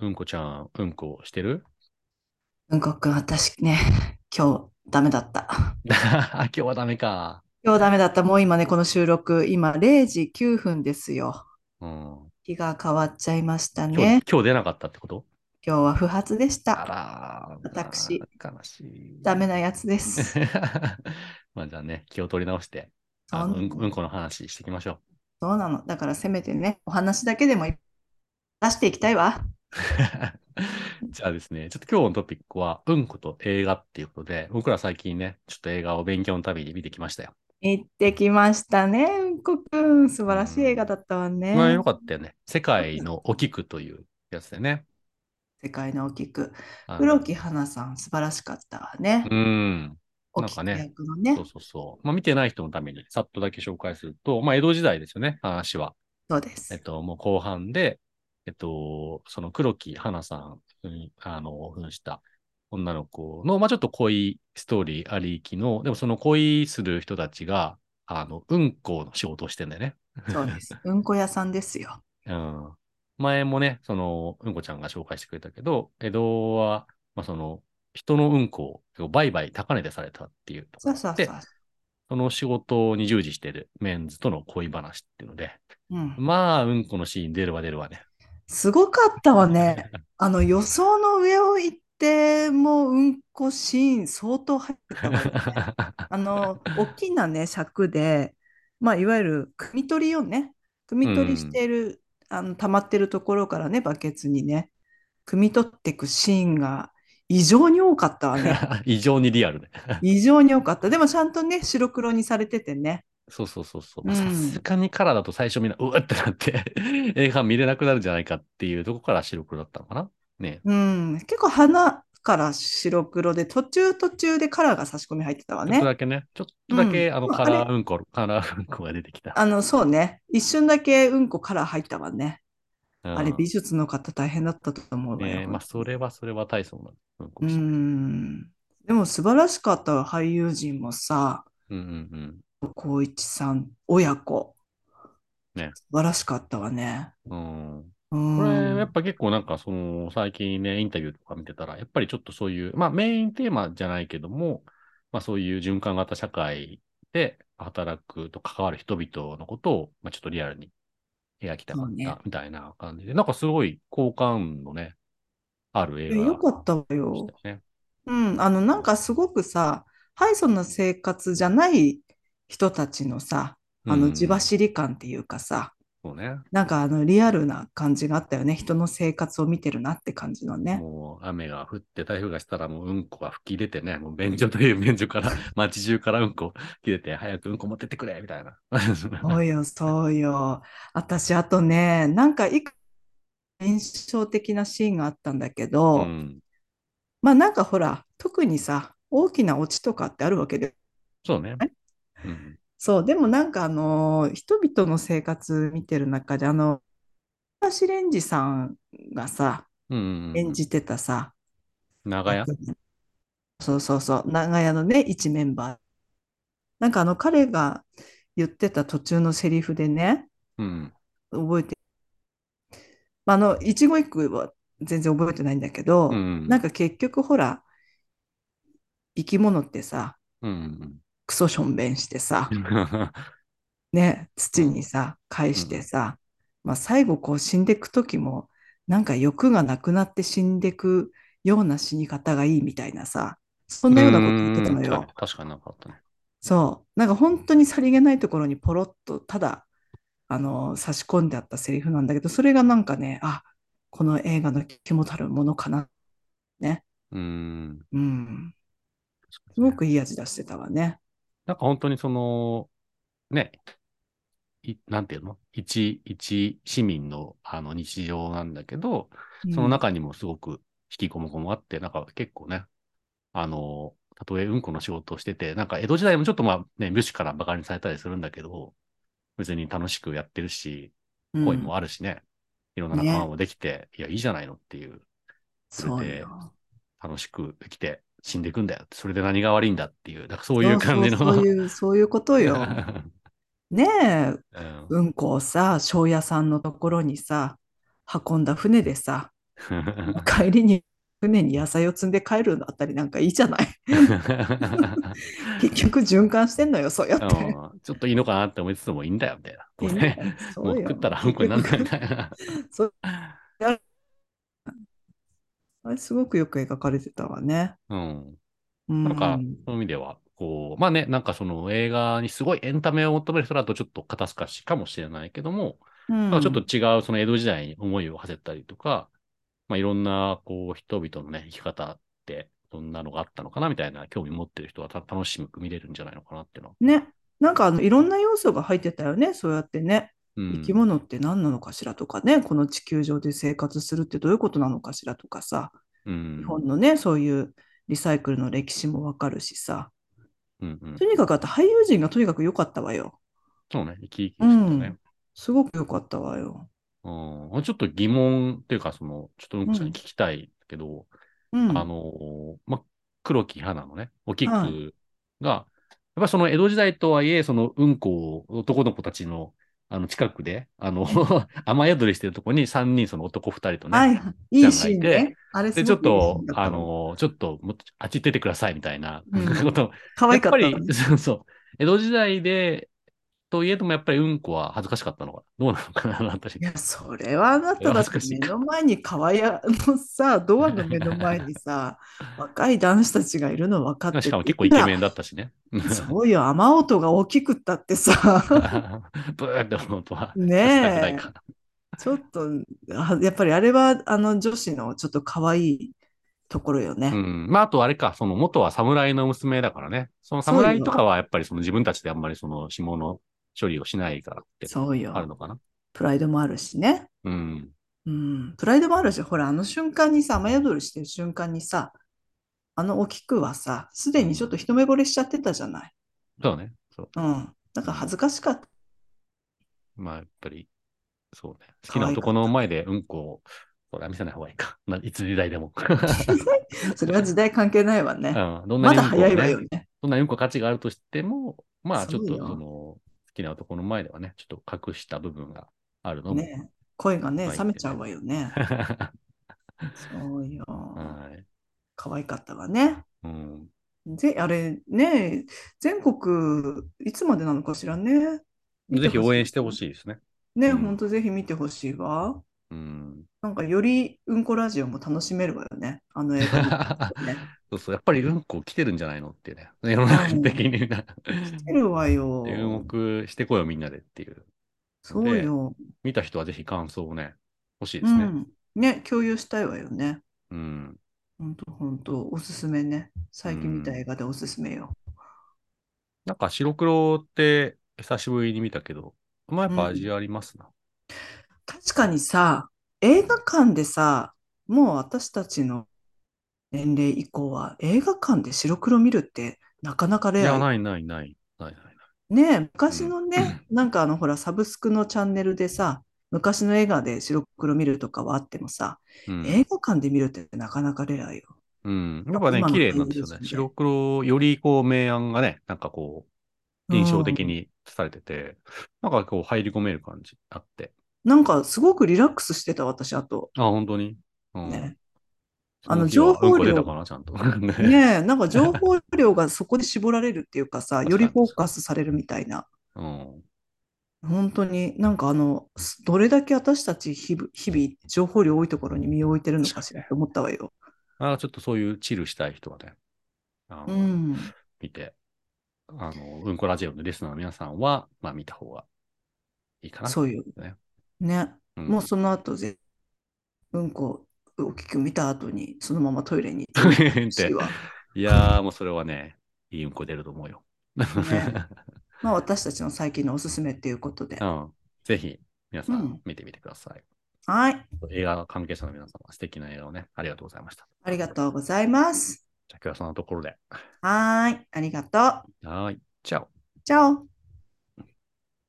うんこちゃん、うんこしてる？うんこくん、私ね、今日ダメだった。今日はダメか。今日ダメだった。もう今ね、この収録、今0時9分ですよ。うん。日が変わっちゃいましたね。今日出なかったってこと？今日は不発でしあた。ら私、ー、悲しい。ダメなやつです。まあじゃあね、気を取り直して、あの、うん、うんこの話していきましょそうなの。だからせめてね、お話だけでも出していきたいわ。う。じゃあですね、ちょっと今日のトピックは、うんこと映画っていうことで、僕ら最近ね、ちょっと映画を勉強のために見てきましたよ。行ってきましたね、うんこくん。素う晴らしい映画ん。だったわまあよね。かったよね。世界のお菊というやつでね。世界の大きく。黒木華さん、素晴らしかったわね。うん。なんかね、役のそうね。そうそう。まあ見てない人のためにさっとだけ紹介すると、まあ江戸時代ですよね、話は。そうです。えっと、もう後半で、えっと、その黒木花さんに、あの、扮した女の子の、まあちょっと恋ストーリーありきの、でもその恋する人たちが、あの、うんこの仕事をしてんだよね。そうです。うんこ屋さんですよ。うん。前もね、その、うんこちゃんが紹介してくれたけど、江戸は、まあその、人のうんこを売買高値でされたっていうところで、そうそうそう。その仕事に従事しているメンズとの恋話っていうので、うん。まあ、うんこのシーン出るわ出るわね。すごかったわね。あの予想の上を行ってもううんこシーン相当入ってたわよね。あの、大きなね、尺で、まあ、いわゆる汲み取りよね。汲うみ取りしん。てる、あの、溜まってるところからね、バケツにね、汲み取っていくシーンが異常に多かったわね。異常にリアルね。異常に多かった。でもちゃんとね、白黒にされててね。そうそうそうそう。さすん。がにカラーだと最初みんな、うわってなって 映画見れなくなるんじゃないかっていうところから白黒だったのかな？ね。うん。結構花から白黒で、途中途中でカラーが差し込み入ってたわちょっとね。だけね、ちょっとうん。だけあのカまああれ、ラーうんこ、カラーうんこが出てきた。あの、そうね。一瞬だけうんこカラー入ったわね。あれ、美うん。術の方大変だったと思うわよ、ねまあ。それはそれは大層なうんでも素晴らしかったわ俳優陣もさ、うんうん光一さん、親子。うん。ね。素晴らしかったわね。うん。うこれ、やっん。ぱ結構なんかその最近ね、インタビューとか見てたら、やっぱりちょっとそういう、まあメインテーマじゃないけども、まあそういう循環型社会で働くと関わる人々のことを、まあちょっとリアルに描きたかっ。たみたいな感じで、なんかすごい好感のね、ある映え、よ画かったわよ。うん。あの、なんかすごくさ、ハイソンな生活じゃない人たちのさ、うあの、地ん。走り感っていうかさ、そうね。なんかあのリアルな感じがあったよね。人の生活を見てるなって感じのね。もう雨が降って台風がしたらもううんこが吹き出てね、もう便所という便所から 街中からうんこ切れて早くうんこ持ってってくれみたいな。そうよ、そうよ。私、あとね、なんかいく印象的なシーンがあったんだけど、うん。まあなんかほら、特にさ、大きなオチとかってあるわけで、そうね。うん。そう、でもなんかあの、人々の生活見てる中で、あの、橋蓮司さんがさ、うんうんうん。演じてたさ、長屋？役そうそうそう、長屋のね、一メンバー。なんかあの彼が言ってた途中のセリフでね、うん。覚えて、まあ、あの、一語一句は全然覚えてないんだけうんうど、なんん。か結局ほら、生き物ってさ、うん。クソしょんべんしてさ、うん。ね、うん。土にさ、返してうん。さ、まあ、最後こう死んでいく時も、なんか欲がなくなって死んでいくような死に方がいいみたいなさ、そんうなようなこと言って。たのよ。確かになかったね。そう。なんか本当にさりげないところにポロッと、ただ、あの、差し込んであったセリフなんだけど、それがなんかね、あ、この映画の肝たるものかな。ね。うーん。うん。すごくいい味出してたわね。なんか本当にその、ね、い、なんていうの？一、一市民のあの日常なんだけど、そのうん。中にもすごく引きこもこもあって、なんか結構ね、あの、たとえうんこの仕事をしてて、なんか江戸時代もちょっとまあね、武士から馬鹿にされたりするんだけど、別に楽しくやってるし、恋もうん。あるしね、いろんな仲間ね。もできて、いや、いいじゃないのっていう、それでよ。楽しく生きて死んでいくんだよ。それで何が悪いんだっていう、なんかそういう感じのそういう、そういうことよ。ねえ。うん、うんこをさ、庄屋さんのところにさ、運んだ船でさ、帰りに船に野菜を積んで帰るのあたりなんかいいじゃない 結局循環してんのよ、そうやって。うんちょっといいのかなって思いつつもいいんだよ、みたいな。いいねもう食ったらうんこになんだみたいな。そうあれすごくよく描かれてたわね。うん。うん、なんか、そういう意味では、こう、まあね、なんかその映画にすごいエンタメを求める人だとちょっと肩透かしかもしれないけども、うん、なんかちょっと違うその江戸時代に思いを馳せたりとか、まあいろんなこう人々のね、生き方ってどんなのがあったのかなみたいな興味持ってる人はた楽しく見れるんじゃないのかなっていうのは。ね、なんかあのいろんな要素が入ってたよね、そうやってね。うん、生き物って何なのかしらとかね、この地球上で生活するってどういうことなのかしらとかさ、うん日本のね、そういうリサイクルの歴史もわかるしさ、うんうんとにかくあと俳優陣がとにかく良かったわよ。そうね、生き生きうしてたねん。。すごく良かったわよ。うん、ちょっと疑問っていうか、その、ちょっとうんこさんに聞きたいけど、うん。あの、ま、黒木花のね、お菊はが、やっぱりその江戸時代とはいえ、そのうんこを男の子たちの、あの、近くで、あの、雨宿りしてるとこに3人、その男2人とね、はい、い。いシーンね。あれで、ちょっとあ、の、ちょっとも、あっち行っててくださいみたいなうん。こと、可愛かったやっぱり、そうそう、江戸時代で、といえどもやっぱりうんこは恥ずかしかったのかどうなのかな、あのあたりい。や、それはあなただって目の前に川屋のさ、ドアの目の前にさ、若い男子たちがいるの分かっててしかも結構イケメンだったしね。そうよ、雨音が大きくったってさ、ブーって思うとは。ねえちょっと、あやっぱりあれはあの女子のちょっと可愛いところよね。うん。まあ、あとあれか、その元は侍の娘だからね。その侍とかはやっぱりその自分たちであんまりその下の処理をしないからってあるのかな？プライドもあるしね。うん。うん、プライドもあるし、ほら、あの瞬間にさ、雨宿りしてる瞬間にさ、あのお菊はさ、すでにちょっと一目惚れしちゃってたじゃない？そうね。そう。うん。だから恥ずかしかった。まあ、やっぱり、そうね。好きな男の前でうんこを、それは見せない方がいいか。ないつ時代でも。それは時代関係ないわね。うん、どんなまにうんこをだ早いわねよね。どんなにうんこ価値があるとしても、まあ、ちょっと、その、好きな男の前ではね、ちょっと隠した部分があるのも。ね声がね、冷めちゃうわよね。はそうよ。い。可愛かったわね。うん。ぜ、あれね、全国いつまでなのかしらね。ぜひ応援してほい。しいですね。ね、うんほんとぜひ見てほしいわ。うん。なんかよりうんこラジオも楽しめるわよね。あの映画ね。そうそう、やっぱりうんこ来てるんじゃないのってね。世の中的にな。来てるわよ。注目してこよう、みんなでっていう。そうよ。見た人はぜひ感想をね、欲しいでうすね。ん。ね、共有したいわよね。うん。ほんとほんと、おすすめね。最近見た映画でおすすめよ。なんか白黒って久しぶりに見たけど、まあやっぱ味ありますな。確かにさ、映画館でさ、もう私たちの年齢以降は映画館で白黒見るってなかなかいや、レアよ。ないないない。ないないない。ねえ、昔のね、なんかあのほら、サブスクのチャンネルでさ、昔の映画で白黒見るとかはあってもさ、うん。映画館で見るってなかなかレアよ。うん。やっぱね、綺麗なんですよね。白黒、よりこう、明暗がね、なんかこう、印象的にされてて、なんかこう、入り込める感じあって。なんかすごくリラックスしてた、私、あと。あ、本当に？うん。ね。あの情報量うん。ねなんか情報量がそこで絞られるっていうかさ、よりフォーカスされるみたいな。うん。本当になんかあの、すどれだけ私たち日々、日々情報量多いところに身を置いてるのかしらって思ったわよ。あちょっとそういうチルしたい人はね、うん。見て、あの、うんこラジオのリスナーの皆さんは、まあ見た方がいいかな。そうよ。ね。ね。うんもうその後ぜ、うんこ大きく見た後に、そのままトイレに行っていやー、もうそれはね、いいうんこ出ると思うよ。まあ私たちの最近のおすすめっていうことでう。ん。ぜひ、皆さうんん見てみてください。はい。映画関係者の皆様、素敵な映画をね、ありがとうございました。ありがとうございます。じゃあ今日はそのところで。はーい。ありがとう。はーい。チャオ。チャオ。